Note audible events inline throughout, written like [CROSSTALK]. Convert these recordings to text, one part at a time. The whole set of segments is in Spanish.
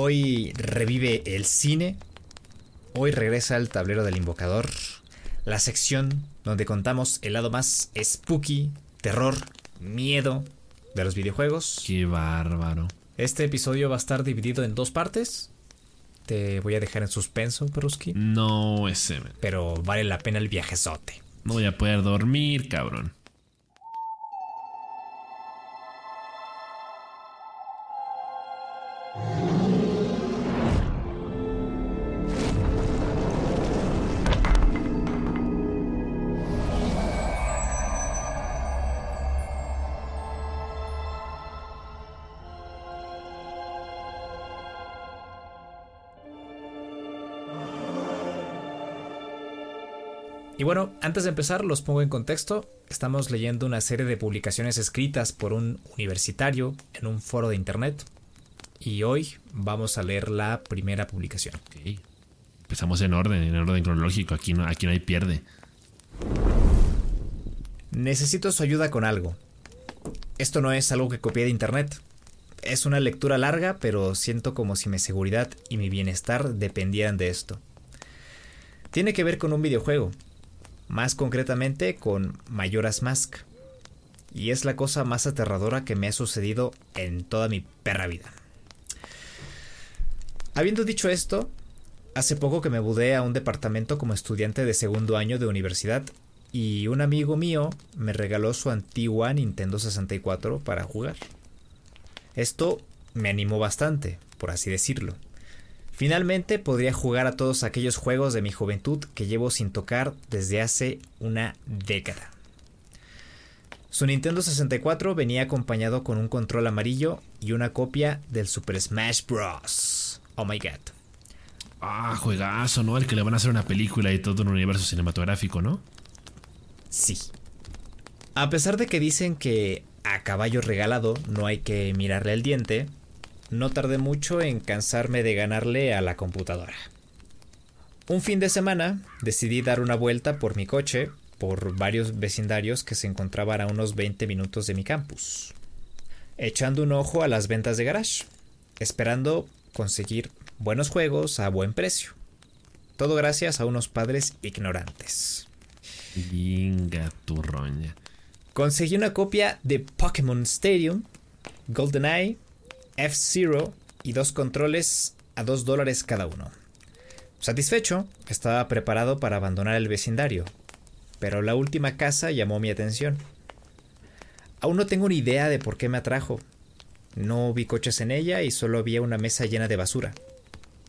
Hoy revive el cine. Hoy regresa el tablero del invocador. La sección donde contamos el lado más spooky, terror, miedo de los videojuegos. Qué bárbaro. Este episodio va a estar dividido en dos partes. Te voy a dejar en suspenso, Peruski. No, ese. Pero vale la pena el viajezote. No voy a poder dormir, cabrón. Bueno, antes de empezar, los pongo en contexto. Estamos leyendo una serie de publicaciones escritas por un universitario en un foro de internet. Y hoy vamos a leer la primera publicación. Ok. Empezamos en orden, en orden cronológico. Aquí no, aquí no hay pierde. Necesito su ayuda con algo. Esto no es algo que copié de internet. Es una lectura larga, pero siento como si mi seguridad y mi bienestar dependieran de esto. Tiene que ver con un videojuego, más concretamente con Majora's Mask. Y es la cosa más aterradora que me ha sucedido en toda mi perra vida. Habiendo dicho esto, hace poco que me mudé a un departamento como estudiante de segundo año de universidad y un amigo mío me regaló su antigua Nintendo 64 para jugar. Esto me animó bastante, por así decirlo. Finalmente podría jugar a todos aquellos juegos de mi juventud que llevo sin tocar desde hace una década. Su Nintendo 64 venía acompañado con un control amarillo y una copia del Super Smash Bros. Oh my god. Ah, juegazo, ¿no? El que le van a hacer una película y todo un universo cinematográfico, ¿no? Sí. A pesar de que dicen que a caballo regalado no hay que mirarle el diente, no tardé mucho en cansarme de ganarle a la computadora. Un fin de semana decidí dar una vuelta por mi coche por varios vecindarios que se encontraban a unos 20 minutos de mi campus, echando un ojo a las ventas de garage, esperando conseguir buenos juegos a buen precio. Todo gracias a unos padres ignorantes. Venga. Conseguí una copia de Pokémon Stadium, GoldenEye, F-Zero y dos controles a 2 dólares cada uno. Satisfecho, estaba preparado para abandonar el vecindario, pero la última casa llamó mi atención. Aún no tengo ni idea de por qué me atrajo. No vi coches en ella y solo había una mesa llena de basura,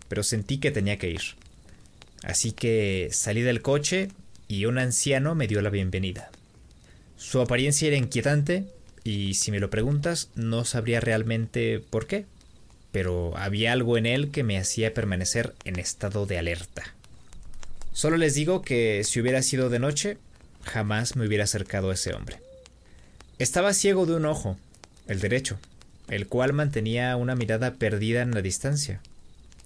pero sentí que tenía que ir. Así que salí del coche y un anciano me dio la bienvenida. Su apariencia era inquietante y si me lo preguntas no sabría realmente por qué, pero había algo en él que me hacía permanecer en estado de alerta. Solo les digo que si hubiera sido de noche, jamás me hubiera acercado a ese hombre. Estaba ciego de un ojo, el derecho, el cual mantenía una mirada perdida en la distancia.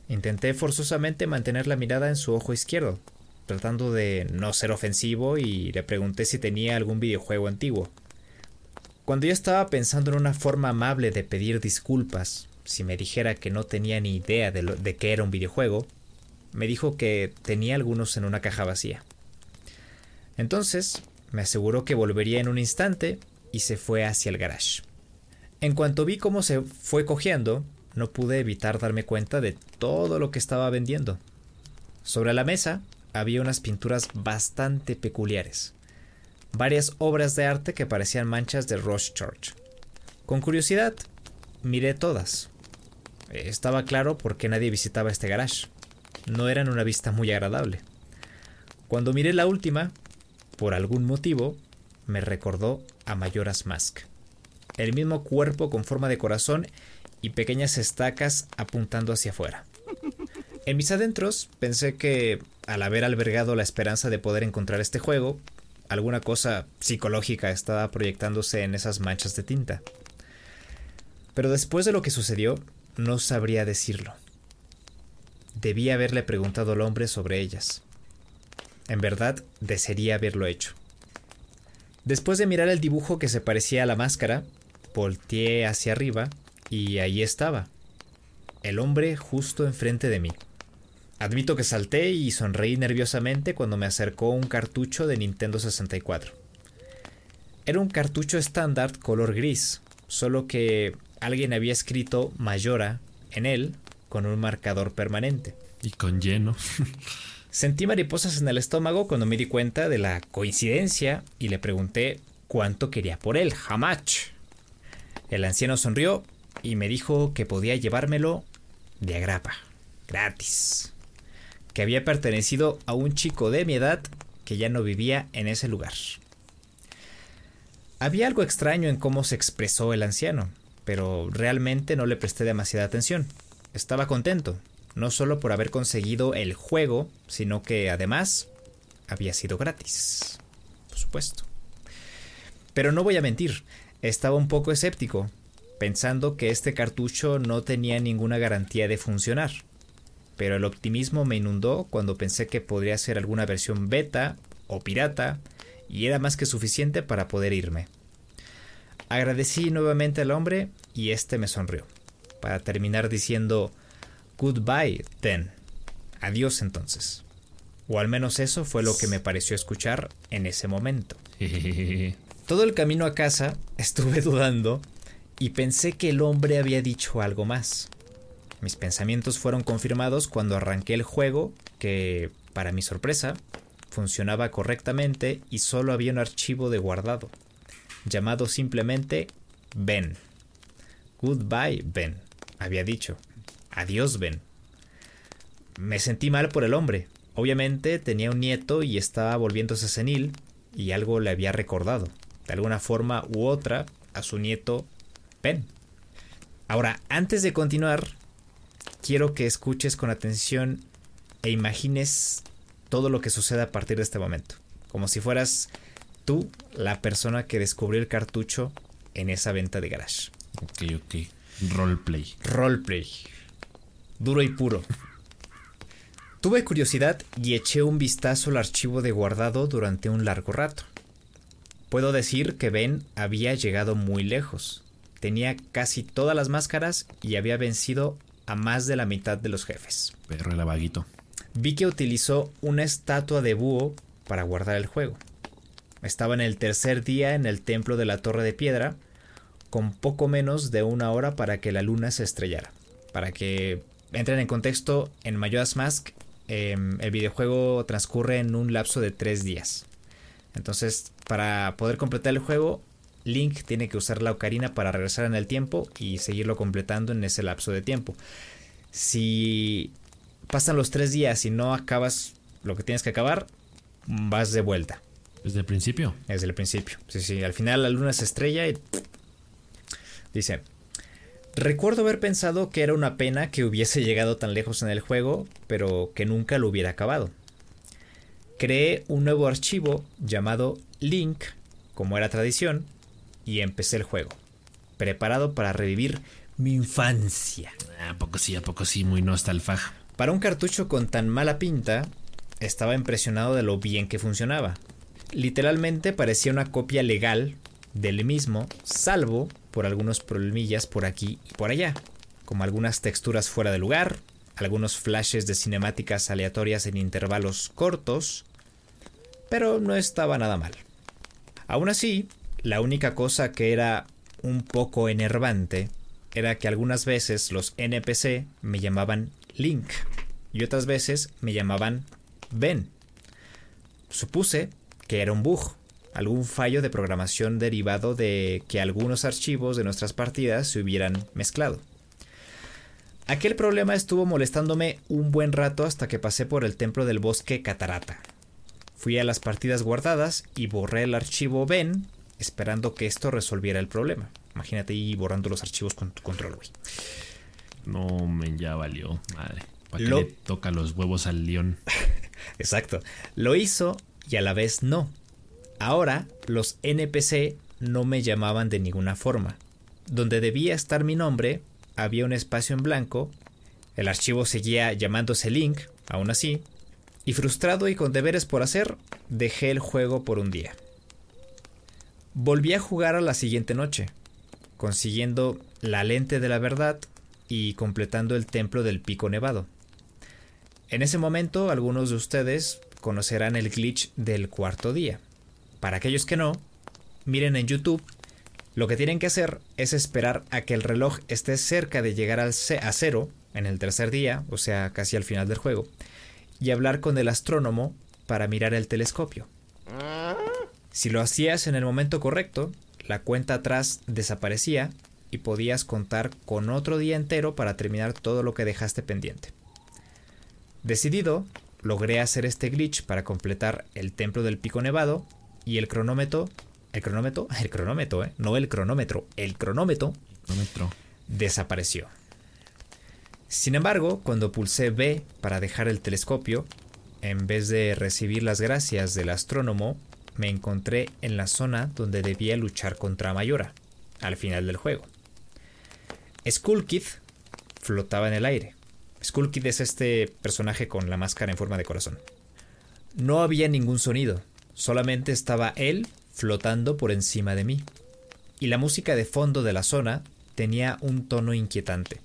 Intenté forzosamente mantener la mirada en su ojo izquierdo, tratando de no ser ofensivo y le pregunté si tenía algún videojuego antiguo. Cuando yo estaba pensando en una forma amable de pedir disculpas, si me dijera que no tenía ni idea de, lo, de qué era un videojuego, me dijo que tenía algunos en una caja vacía. Entonces, me aseguró que volvería en un instante y se fue hacia el garage. En cuanto vi cómo se fue cojeando, no pude evitar darme cuenta de todo lo que estaba vendiendo. Sobre la mesa había unas pinturas bastante peculiares, varias obras de arte que parecían manchas de Church. Con curiosidad, miré todas. Estaba claro por qué nadie visitaba este garage. No eran una vista muy agradable. Cuando miré la última, por algún motivo, me recordó a Mayoras Mask. El mismo cuerpo con forma de corazón y pequeñas estacas apuntando hacia afuera. En mis adentros pensé que, al haber albergado la esperanza de poder encontrar este juego, alguna cosa psicológica estaba proyectándose en esas manchas de tinta. Pero después de lo que sucedió, no sabría decirlo. Debí haberle preguntado al hombre sobre ellas. En verdad, desearía haberlo hecho. Después de mirar el dibujo que se parecía a la máscara, volteé hacia arriba y ahí estaba. El hombre justo enfrente de mí. Admito que salté y sonreí nerviosamente cuando me acercó un cartucho de Nintendo 64. Era un cartucho estándar color gris, solo que alguien había escrito Mayora en él con un marcador permanente. Y con lleno. [LAUGHS] Sentí mariposas en el estómago cuando me di cuenta de la coincidencia y le pregunté cuánto quería por él, jamach. El anciano sonrió y me dijo que podía llevármelo de agrapa, gratis que había pertenecido a un chico de mi edad que ya no vivía en ese lugar. Había algo extraño en cómo se expresó el anciano, pero realmente no le presté demasiada atención. Estaba contento, no solo por haber conseguido el juego, sino que además había sido gratis. Por supuesto. Pero no voy a mentir, estaba un poco escéptico, pensando que este cartucho no tenía ninguna garantía de funcionar pero el optimismo me inundó cuando pensé que podría ser alguna versión beta o pirata y era más que suficiente para poder irme. Agradecí nuevamente al hombre y este me sonrió, para terminar diciendo Goodbye, then. Adiós entonces. O al menos eso fue lo que me pareció escuchar en ese momento. [LAUGHS] Todo el camino a casa estuve dudando y pensé que el hombre había dicho algo más. Mis pensamientos fueron confirmados cuando arranqué el juego, que, para mi sorpresa, funcionaba correctamente y solo había un archivo de guardado, llamado simplemente Ben. Goodbye, Ben, había dicho. Adiós, Ben. Me sentí mal por el hombre. Obviamente tenía un nieto y estaba volviéndose senil, y algo le había recordado, de alguna forma u otra, a su nieto Ben. Ahora, antes de continuar, quiero que escuches con atención e imagines todo lo que sucede a partir de este momento. Como si fueras tú la persona que descubrió el cartucho en esa venta de garage. Ok, ok. Roleplay. Roleplay. Duro y puro. Tuve curiosidad y eché un vistazo al archivo de guardado durante un largo rato. Puedo decir que Ben había llegado muy lejos. Tenía casi todas las máscaras y había vencido a más de la mitad de los jefes. Pero era vaguito. Vi que utilizó una estatua de búho para guardar el juego. Estaba en el tercer día en el templo de la Torre de Piedra, con poco menos de una hora para que la luna se estrellara. Para que entren en contexto, en Majora's Mask em, el videojuego transcurre en un lapso de tres días. Entonces, para poder completar el juego, Link tiene que usar la ocarina para regresar en el tiempo y seguirlo completando en ese lapso de tiempo. Si pasan los tres días y no acabas lo que tienes que acabar, vas de vuelta. Desde el principio. Desde el principio. Sí, sí. Al final la luna se estrella y. Dice. Recuerdo haber pensado que era una pena que hubiese llegado tan lejos en el juego, pero que nunca lo hubiera acabado. Creé un nuevo archivo llamado Link, como era tradición, y empecé el juego, preparado para revivir mi infancia. A poco sí, a poco sí, muy nostalfag. Para un cartucho con tan mala pinta, estaba impresionado de lo bien que funcionaba. Literalmente parecía una copia legal del mismo, salvo por algunos problemillas por aquí y por allá, como algunas texturas fuera de lugar, algunos flashes de cinemáticas aleatorias en intervalos cortos, pero no estaba nada mal. Aún así, la única cosa que era un poco enervante era que algunas veces los NPC me llamaban Link y otras veces me llamaban Ben. Supuse que era un bug, algún fallo de programación derivado de que algunos archivos de nuestras partidas se hubieran mezclado. Aquel problema estuvo molestándome un buen rato hasta que pasé por el templo del bosque Catarata. Fui a las partidas guardadas y borré el archivo Ben esperando que esto resolviera el problema. Imagínate ahí borrando los archivos con tu control, güey. No, me ya valió, madre. ¿Para qué le toca los huevos al león? [LAUGHS] Exacto. Lo hizo y a la vez no. Ahora los NPC no me llamaban de ninguna forma. Donde debía estar mi nombre, había un espacio en blanco. El archivo seguía llamándose Link, aún así. Y frustrado y con deberes por hacer, dejé el juego por un día. Volví a jugar a la siguiente noche, consiguiendo la lente de la verdad y completando el templo del pico nevado. En ese momento algunos de ustedes conocerán el glitch del cuarto día. Para aquellos que no, miren en YouTube. Lo que tienen que hacer es esperar a que el reloj esté cerca de llegar al a cero en el tercer día, o sea, casi al final del juego, y hablar con el astrónomo para mirar el telescopio. Si lo hacías en el momento correcto, la cuenta atrás desaparecía y podías contar con otro día entero para terminar todo lo que dejaste pendiente. Decidido, logré hacer este glitch para completar el templo del pico nevado y el cronómetro, el cronómetro, [LAUGHS] el cronómetro, ¿eh? no el cronómetro, el cronómetro, cronómetro desapareció. Sin embargo, cuando pulsé B para dejar el telescopio, en vez de recibir las gracias del astrónomo, me encontré en la zona donde debía luchar contra Mayora, al final del juego. Skullkid flotaba en el aire. Skullkid es este personaje con la máscara en forma de corazón. No había ningún sonido, solamente estaba él flotando por encima de mí. Y la música de fondo de la zona tenía un tono inquietante.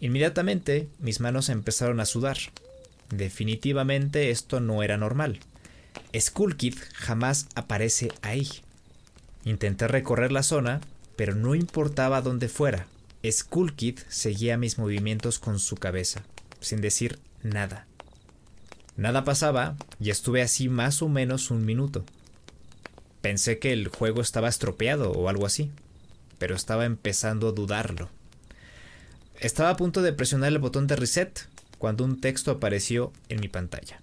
Inmediatamente mis manos empezaron a sudar. Definitivamente esto no era normal. Skullkid jamás aparece ahí. Intenté recorrer la zona, pero no importaba dónde fuera. Skullkid seguía mis movimientos con su cabeza, sin decir nada. Nada pasaba y estuve así más o menos un minuto. Pensé que el juego estaba estropeado o algo así, pero estaba empezando a dudarlo. Estaba a punto de presionar el botón de reset cuando un texto apareció en mi pantalla.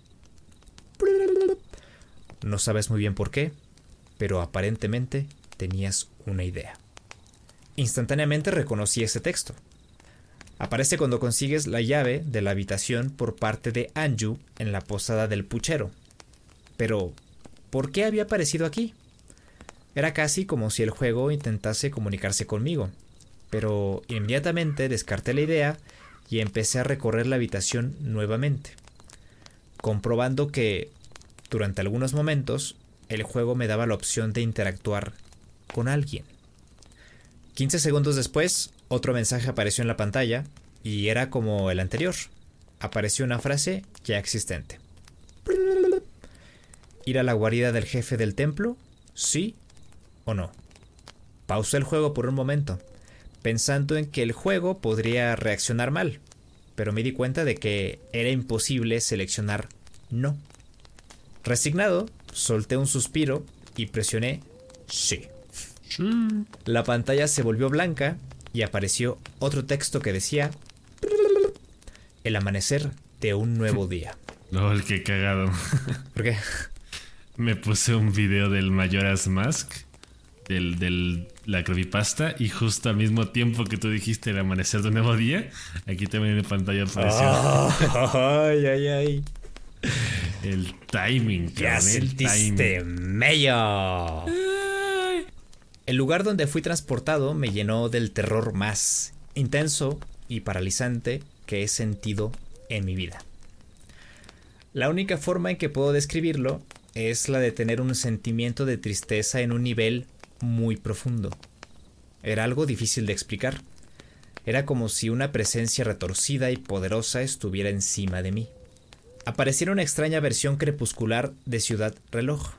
No sabes muy bien por qué, pero aparentemente tenías una idea. Instantáneamente reconocí ese texto. Aparece cuando consigues la llave de la habitación por parte de Anju en la posada del puchero. Pero, ¿por qué había aparecido aquí? Era casi como si el juego intentase comunicarse conmigo, pero inmediatamente descarté la idea y empecé a recorrer la habitación nuevamente, comprobando que durante algunos momentos, el juego me daba la opción de interactuar con alguien. 15 segundos después, otro mensaje apareció en la pantalla y era como el anterior. Apareció una frase ya existente. ¿Ir a la guarida del jefe del templo? ¿Sí o no? Pausé el juego por un momento, pensando en que el juego podría reaccionar mal, pero me di cuenta de que era imposible seleccionar no. Resignado, solté un suspiro y presioné sí. La pantalla se volvió blanca y apareció otro texto que decía el amanecer de un nuevo día. No, el que cagado. [LAUGHS] ¿Por qué? me puse un video del Majora's Mask, del, del la creepypasta, y justo al mismo tiempo que tú dijiste el amanecer de un nuevo día, aquí también en pantalla apareció. [LAUGHS] ay, ay, ay. El timing, Ya cabrón, sentiste mello. El lugar donde fui transportado me llenó del terror más intenso y paralizante que he sentido en mi vida. La única forma en que puedo describirlo es la de tener un sentimiento de tristeza en un nivel muy profundo. Era algo difícil de explicar. Era como si una presencia retorcida y poderosa estuviera encima de mí. Apareciera una extraña versión crepuscular de Ciudad Reloj.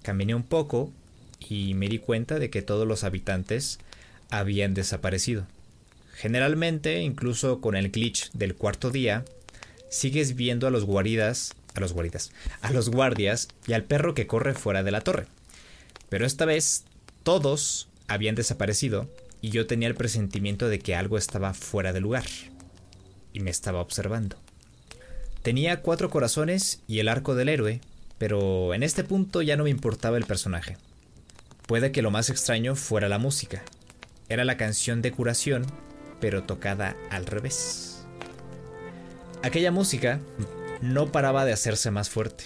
Caminé un poco y me di cuenta de que todos los habitantes habían desaparecido. Generalmente, incluso con el glitch del cuarto día, sigues viendo a los guaridas, a los guaridas, a los guardias y al perro que corre fuera de la torre. Pero esta vez todos habían desaparecido y yo tenía el presentimiento de que algo estaba fuera de lugar y me estaba observando. Tenía cuatro corazones y el arco del héroe, pero en este punto ya no me importaba el personaje. Puede que lo más extraño fuera la música. Era la canción de curación, pero tocada al revés. Aquella música no paraba de hacerse más fuerte,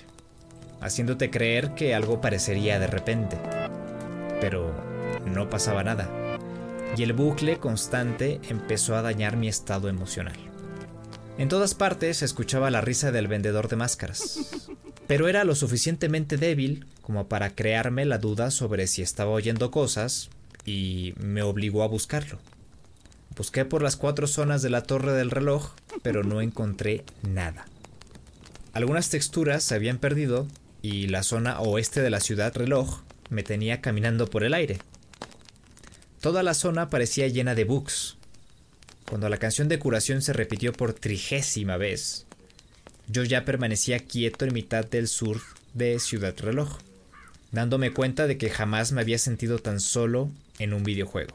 haciéndote creer que algo parecería de repente. Pero no pasaba nada, y el bucle constante empezó a dañar mi estado emocional. En todas partes se escuchaba la risa del vendedor de máscaras, pero era lo suficientemente débil como para crearme la duda sobre si estaba oyendo cosas y me obligó a buscarlo. Busqué por las cuatro zonas de la torre del reloj, pero no encontré nada. Algunas texturas se habían perdido y la zona oeste de la ciudad reloj me tenía caminando por el aire. Toda la zona parecía llena de bugs. Cuando la canción de curación se repitió por trigésima vez, yo ya permanecía quieto en mitad del sur de Ciudad Reloj, dándome cuenta de que jamás me había sentido tan solo en un videojuego.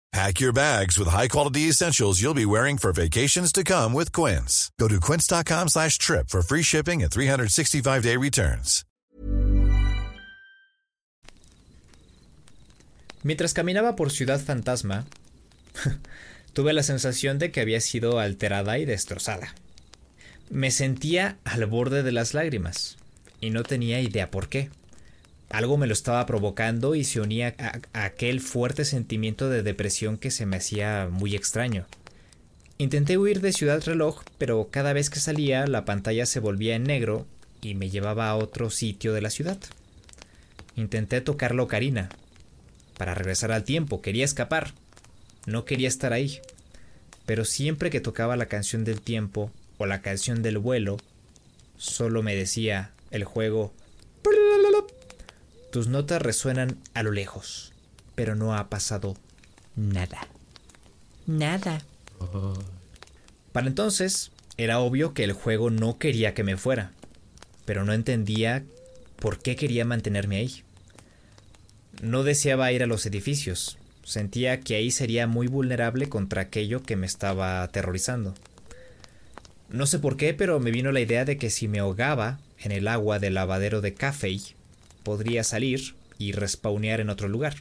Pack your bags with high-quality essentials you'll be wearing for vacations to come with Quince. Go to quince.com slash trip for free shipping and 365-day returns. Mientras caminaba por Ciudad Fantasma, [LAUGHS] tuve la sensación de que había sido alterada y destrozada. Me sentía al borde de las lágrimas y no tenía idea por qué. Algo me lo estaba provocando y se unía a, aquel fuerte sentimiento de depresión que se me hacía muy extraño. Intenté huir de Ciudad Reloj, pero cada vez que salía la pantalla se volvía en negro y me llevaba a otro sitio de la ciudad. Intenté tocar la ocarina, para regresar al tiempo, quería escapar. No quería estar ahí. Pero siempre que tocaba la canción del tiempo o la canción del vuelo, solo me decía el juego tus notas resuenan a lo lejos, pero no ha pasado nada. Nada. Para entonces, era obvio que el juego no quería que me fuera, pero no entendía por qué quería mantenerme ahí. No deseaba ir a los edificios, sentía que ahí sería muy vulnerable contra aquello que me estaba aterrorizando. No sé por qué, pero me vino la idea de que si me ahogaba en el agua del lavadero de Café, podría salir y respawnear en otro lugar.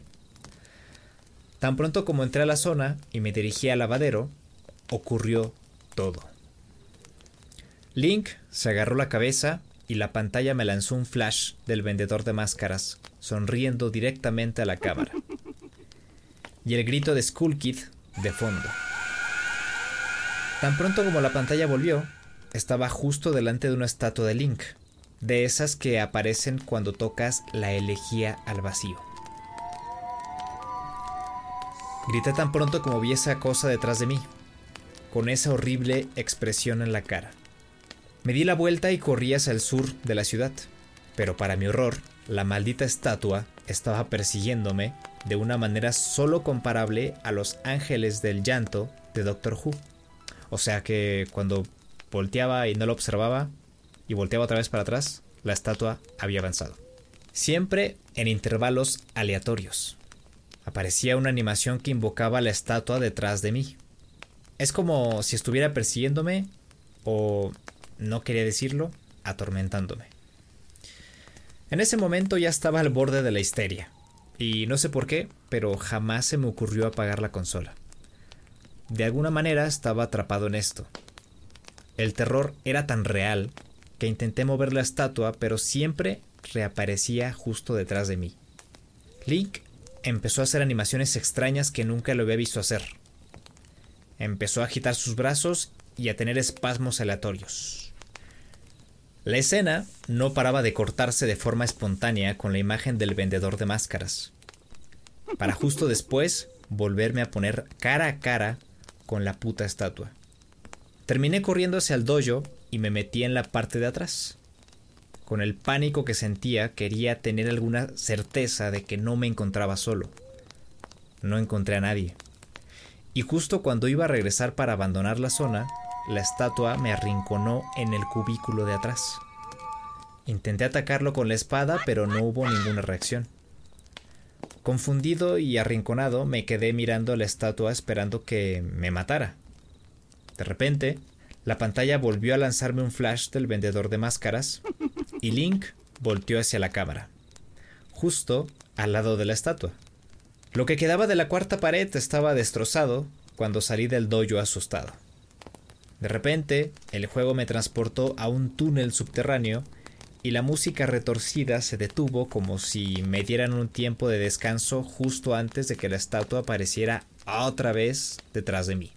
Tan pronto como entré a la zona y me dirigí al lavadero, ocurrió todo. Link se agarró la cabeza y la pantalla me lanzó un flash del vendedor de máscaras, sonriendo directamente a la cámara. Y el grito de Skull Kid de fondo. Tan pronto como la pantalla volvió, estaba justo delante de una estatua de Link, de esas que aparecen cuando tocas la elegía al vacío. Grité tan pronto como vi esa cosa detrás de mí, con esa horrible expresión en la cara. Me di la vuelta y corrí hacia el sur de la ciudad, pero para mi horror, la maldita estatua estaba persiguiéndome de una manera solo comparable a los ángeles del llanto de Doctor Who. O sea que cuando volteaba y no lo observaba, y volteaba otra vez para atrás, la estatua había avanzado. Siempre en intervalos aleatorios. Aparecía una animación que invocaba la estatua detrás de mí. Es como si estuviera persiguiéndome o, no quería decirlo, atormentándome. En ese momento ya estaba al borde de la histeria. Y no sé por qué, pero jamás se me ocurrió apagar la consola. De alguna manera estaba atrapado en esto. El terror era tan real que intenté mover la estatua, pero siempre reaparecía justo detrás de mí. Link empezó a hacer animaciones extrañas que nunca lo había visto hacer. Empezó a agitar sus brazos y a tener espasmos aleatorios. La escena no paraba de cortarse de forma espontánea con la imagen del vendedor de máscaras, para justo después volverme a poner cara a cara con la puta estatua. Terminé corriendo hacia el dojo y me metí en la parte de atrás. Con el pánico que sentía quería tener alguna certeza de que no me encontraba solo. No encontré a nadie. Y justo cuando iba a regresar para abandonar la zona, la estatua me arrinconó en el cubículo de atrás. Intenté atacarlo con la espada, pero no hubo ninguna reacción. Confundido y arrinconado, me quedé mirando a la estatua esperando que me matara. De repente, la pantalla volvió a lanzarme un flash del vendedor de máscaras y Link volteó hacia la cámara, justo al lado de la estatua. Lo que quedaba de la cuarta pared estaba destrozado cuando salí del dojo asustado. De repente, el juego me transportó a un túnel subterráneo y la música retorcida se detuvo como si me dieran un tiempo de descanso justo antes de que la estatua apareciera otra vez detrás de mí.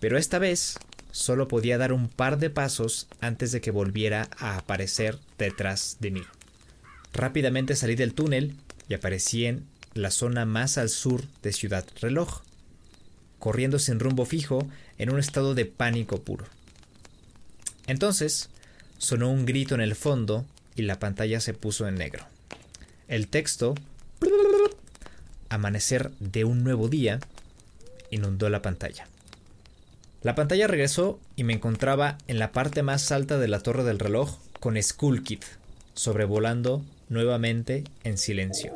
Pero esta vez solo podía dar un par de pasos antes de que volviera a aparecer detrás de mí. Rápidamente salí del túnel y aparecí en la zona más al sur de Ciudad Reloj, corriendo sin rumbo fijo en un estado de pánico puro. Entonces, sonó un grito en el fondo y la pantalla se puso en negro. El texto, amanecer de un nuevo día, inundó la pantalla. La pantalla regresó y me encontraba en la parte más alta de la torre del reloj con Skull Kid, sobrevolando nuevamente en silencio.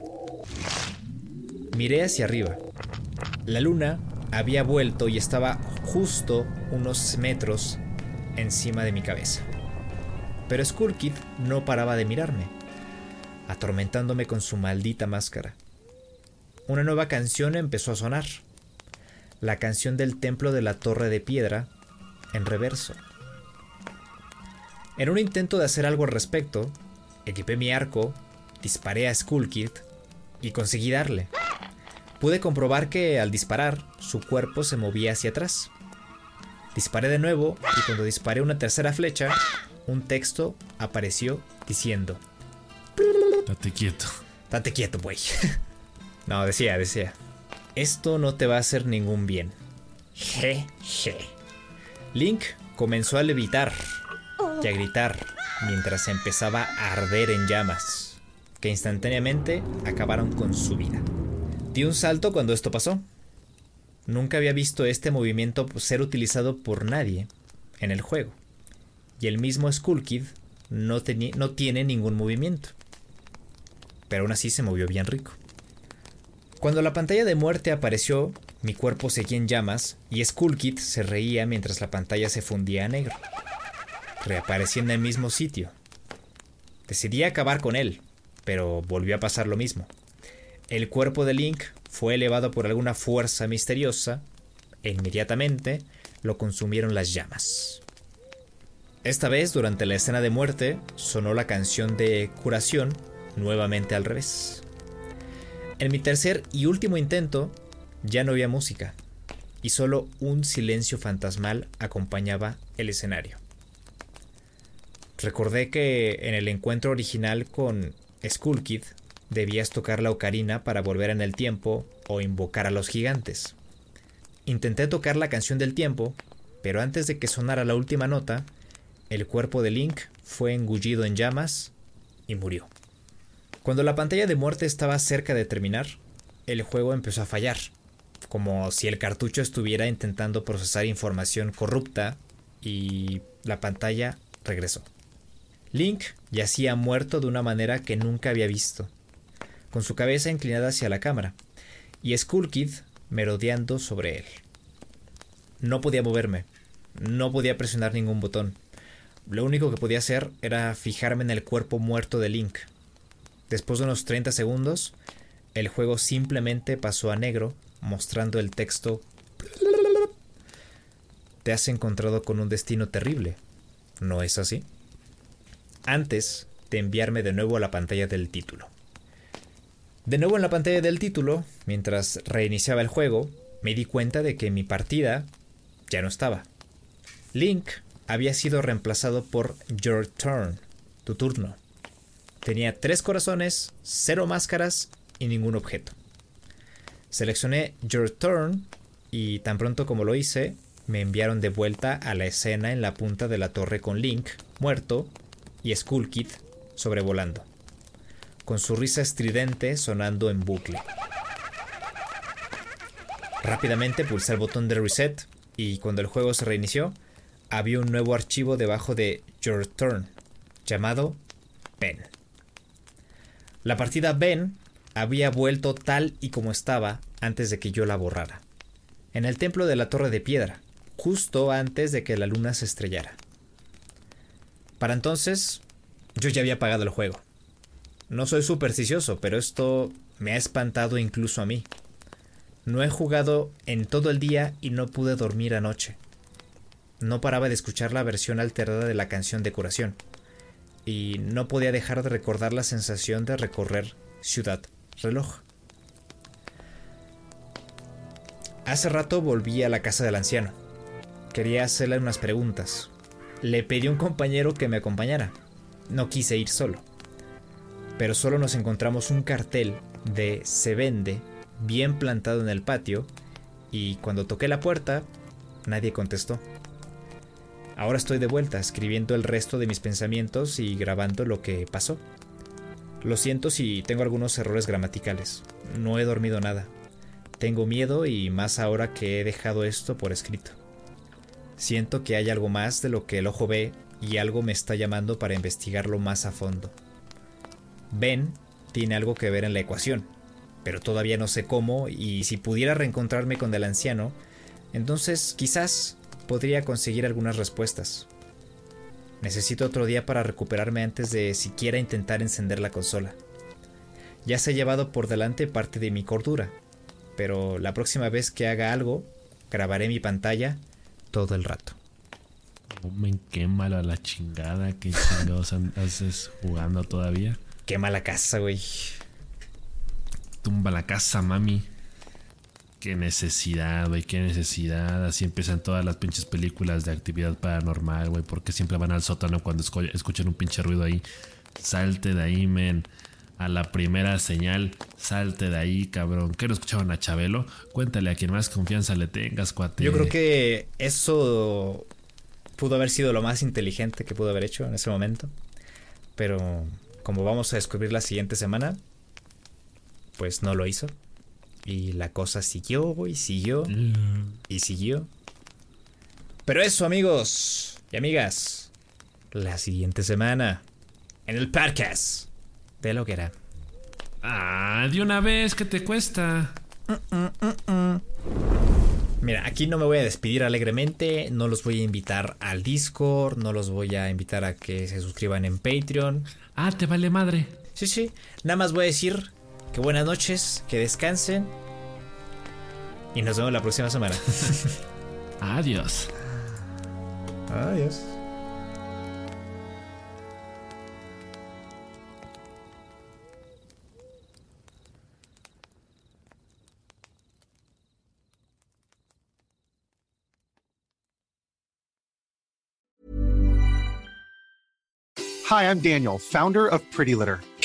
Miré hacia arriba. La luna había vuelto y estaba justo unos metros encima de mi cabeza. Pero Skull Kid no paraba de mirarme, atormentándome con su maldita máscara. Una nueva canción empezó a sonar la canción del templo de la torre de piedra en reverso. En un intento de hacer algo al respecto, equipé mi arco, disparé a Skullkid y conseguí darle. Pude comprobar que al disparar, su cuerpo se movía hacia atrás. Disparé de nuevo y cuando disparé una tercera flecha, un texto apareció diciendo: Date quieto. Date quieto, güey. [LAUGHS] no, decía, decía. Esto no te va a hacer ningún bien. Je, je. Link comenzó a levitar y a gritar mientras empezaba a arder en llamas, que instantáneamente acabaron con su vida. Di un salto cuando esto pasó. Nunca había visto este movimiento ser utilizado por nadie en el juego. Y el mismo Skull Kid no, no tiene ningún movimiento. Pero aún así se movió bien rico. Cuando la pantalla de muerte apareció, mi cuerpo seguía en llamas y Skullkid se reía mientras la pantalla se fundía a negro. Reaparecía en el mismo sitio. Decidí acabar con él, pero volvió a pasar lo mismo. El cuerpo de Link fue elevado por alguna fuerza misteriosa e inmediatamente lo consumieron las llamas. Esta vez, durante la escena de muerte, sonó la canción de curación nuevamente al revés. En mi tercer y último intento, Ya no había música, y solo un silencio fantasmal acompañaba el escenario. Recordé que en el encuentro original con Skull Kid debías tocar la ocarina para volver en el tiempo o invocar a los gigantes. Intenté tocar la canción del tiempo, pero antes de que sonara la última nota, el cuerpo de Link fue engullido en llamas y murió. Cuando la pantalla de muerte estaba cerca de terminar, el juego empezó a fallar, como si el cartucho estuviera intentando procesar información corrupta y la pantalla regresó. Link yacía muerto de una manera que nunca había visto, con su cabeza inclinada hacia la cámara, y Skull Kid merodeando sobre él. No podía moverme, no podía presionar ningún botón. Lo único que podía hacer era fijarme en el cuerpo muerto de Link. Después de unos 30 segundos, el juego simplemente pasó a negro, mostrando el texto Te has encontrado con un destino terrible. ¿No es así? Antes de enviarme de nuevo a la pantalla del título. De nuevo en la pantalla del título, mientras reiniciaba el juego, me di cuenta de que mi partida ya no estaba. Link había sido reemplazado por Your Turn, tu turno. Tenía tres corazones, cero máscaras y ningún objeto. Seleccioné Your Turn y tan pronto como lo hice, me enviaron de vuelta a la escena en la punta de la torre con Link, muerto, y Skull Kid sobrevolando, con su risa estridente sonando en bucle. Rápidamente pulsé el botón de reset y cuando el juego se reinició, había un nuevo archivo debajo de Your Turn, llamado Ben. La partida Ben había vuelto tal y como estaba antes de que yo la borrara, en el templo de la Torre de Piedra, justo antes de que la luna se estrellara. Para entonces, yo ya había pagado el juego. No soy supersticioso, pero esto me ha espantado incluso a mí. No he jugado en todo el día y no pude dormir anoche. No paraba de escuchar la versión alterada de la canción de curación, y no podía dejar de recordar la sensación de recorrer Ciudad Reloj. Hace rato volví a la casa del anciano. Quería hacerle unas preguntas, le pedí a un compañero que me acompañara. No quise ir solo. Pero solo nos encontramos un cartel de se vende bien plantado en el patio y cuando toqué la puerta nadie contestó. Ahora estoy de vuelta escribiendo el resto de mis pensamientos y grabando lo que pasó. Lo siento si tengo algunos errores gramaticales. No he dormido nada. Tengo miedo y más ahora que he dejado esto por escrito. Siento que hay algo más de lo que el ojo ve y algo me está llamando para investigarlo más a fondo. Ben tiene algo que ver en la ecuación, pero todavía no sé cómo y si pudiera reencontrarme con el anciano, entonces quizás podría conseguir algunas respuestas. Necesito otro día para recuperarme antes de siquiera intentar encender la consola. Ya se ha llevado por delante parte de mi cordura, pero la próxima vez que haga algo, grabaré mi pantalla todo el rato. Oh, me a la chingada. ¿Qué chingados haces jugando todavía? Quema la casa, güey. Tumba la casa, mami. Qué necesidad, güey, qué necesidad. Así empiezan todas las pinches películas de actividad paranormal, güey. Porque siempre van al sótano cuando escuchan un pinche ruido ahí. Salte de ahí, men a la primera señal, salte de ahí, cabrón. ¿Qué no escuchaban a Chabelo? Cuéntale a quien más confianza le tengas, cuate. Yo creo que eso pudo haber sido lo más inteligente que pudo haber hecho en ese momento. Pero como vamos a descubrir la siguiente semana, pues no lo hizo. Y la cosa siguió y siguió y siguió. Pero eso, amigos y amigas, la siguiente semana en el podcast de lo que era. Ah, de una vez, ¿qué te cuesta? Mira, aquí no me voy a despedir alegremente, no los voy a invitar al Discord, no los voy a invitar a que se suscriban en Patreon. Ah, te vale madre. Sí, sí, nada más voy a decir que buenas noches, que descansen y nos vemos la próxima semana. [LAUGHS] Adiós. Adiós. Hi, I'm Daniel, founder of Pretty Litter.